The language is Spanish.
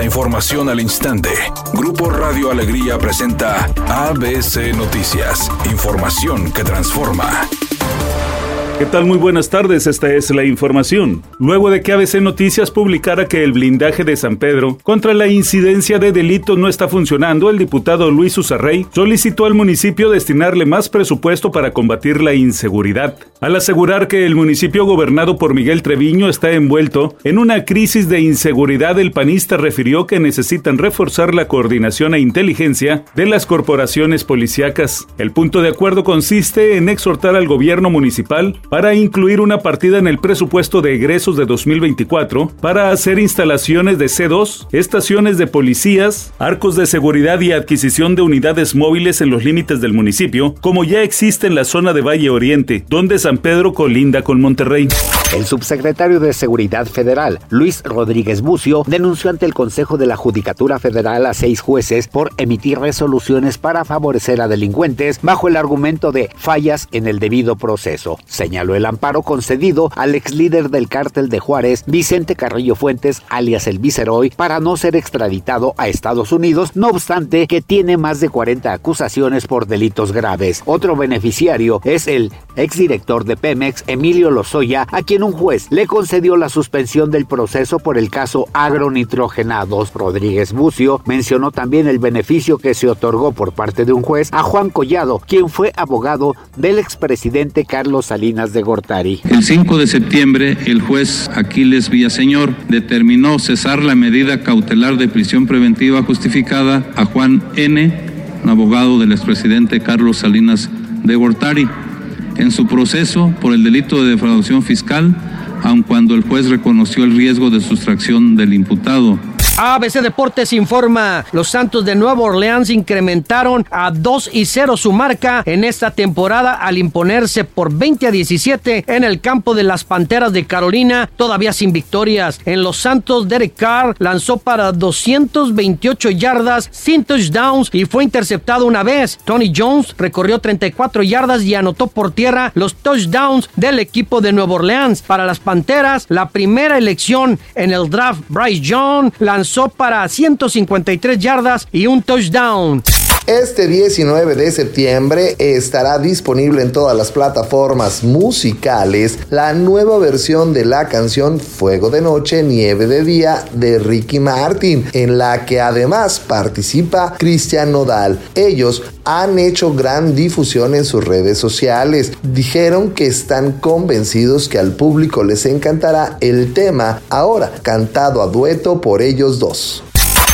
La información al instante. Grupo Radio Alegría presenta ABC Noticias. Información que transforma. ¿Qué tal? Muy buenas tardes, esta es la información. Luego de que ABC Noticias publicara que el blindaje de San Pedro contra la incidencia de delitos no está funcionando, el diputado Luis Usarrey solicitó al municipio destinarle más presupuesto para combatir la inseguridad. Al asegurar que el municipio gobernado por Miguel Treviño está envuelto en una crisis de inseguridad, el panista refirió que necesitan reforzar la coordinación e inteligencia de las corporaciones policíacas. El punto de acuerdo consiste en exhortar al gobierno municipal para incluir una partida en el presupuesto de egresos de 2024 para hacer instalaciones de C2, estaciones de policías, arcos de seguridad y adquisición de unidades móviles en los límites del municipio, como ya existe en la zona de Valle Oriente, donde San Pedro colinda con Monterrey. El subsecretario de Seguridad Federal, Luis Rodríguez Bucio, denunció ante el Consejo de la Judicatura Federal a seis jueces por emitir resoluciones para favorecer a delincuentes bajo el argumento de fallas en el debido proceso. Señaló el amparo concedido al ex líder del cártel de Juárez, Vicente Carrillo Fuentes, alias el Viceroy, para no ser extraditado a Estados Unidos, no obstante que tiene más de 40 acusaciones por delitos graves. Otro beneficiario es el exdirector de Pemex, Emilio Lozoya, a quien un juez le concedió la suspensión del proceso por el caso agronitrogenados. Rodríguez Bucio mencionó también el beneficio que se otorgó por parte de un juez a Juan Collado, quien fue abogado del expresidente Carlos Salinas de Gortari. El 5 de septiembre, el juez Aquiles Villaseñor determinó cesar la medida cautelar de prisión preventiva justificada a Juan N., abogado del expresidente Carlos Salinas de Gortari en su proceso por el delito de defraudación fiscal, aun cuando el juez reconoció el riesgo de sustracción del imputado. ABC Deportes informa, los Santos de Nueva Orleans incrementaron a 2 y 0 su marca en esta temporada al imponerse por 20 a 17 en el campo de las Panteras de Carolina, todavía sin victorias. En los Santos, Derek Carr lanzó para 228 yardas sin touchdowns y fue interceptado una vez. Tony Jones recorrió 34 yardas y anotó por tierra los touchdowns del equipo de Nueva Orleans. Para las Panteras, la primera elección en el draft, Bryce Young lanzó para 153 yardas y un touchdown. Este 19 de septiembre estará disponible en todas las plataformas musicales la nueva versión de la canción Fuego de Noche, Nieve de Día de Ricky Martin, en la que además participa Cristian Nodal. Ellos han hecho gran difusión en sus redes sociales. Dijeron que están convencidos que al público les encantará el tema, ahora cantado a dueto por ellos dos.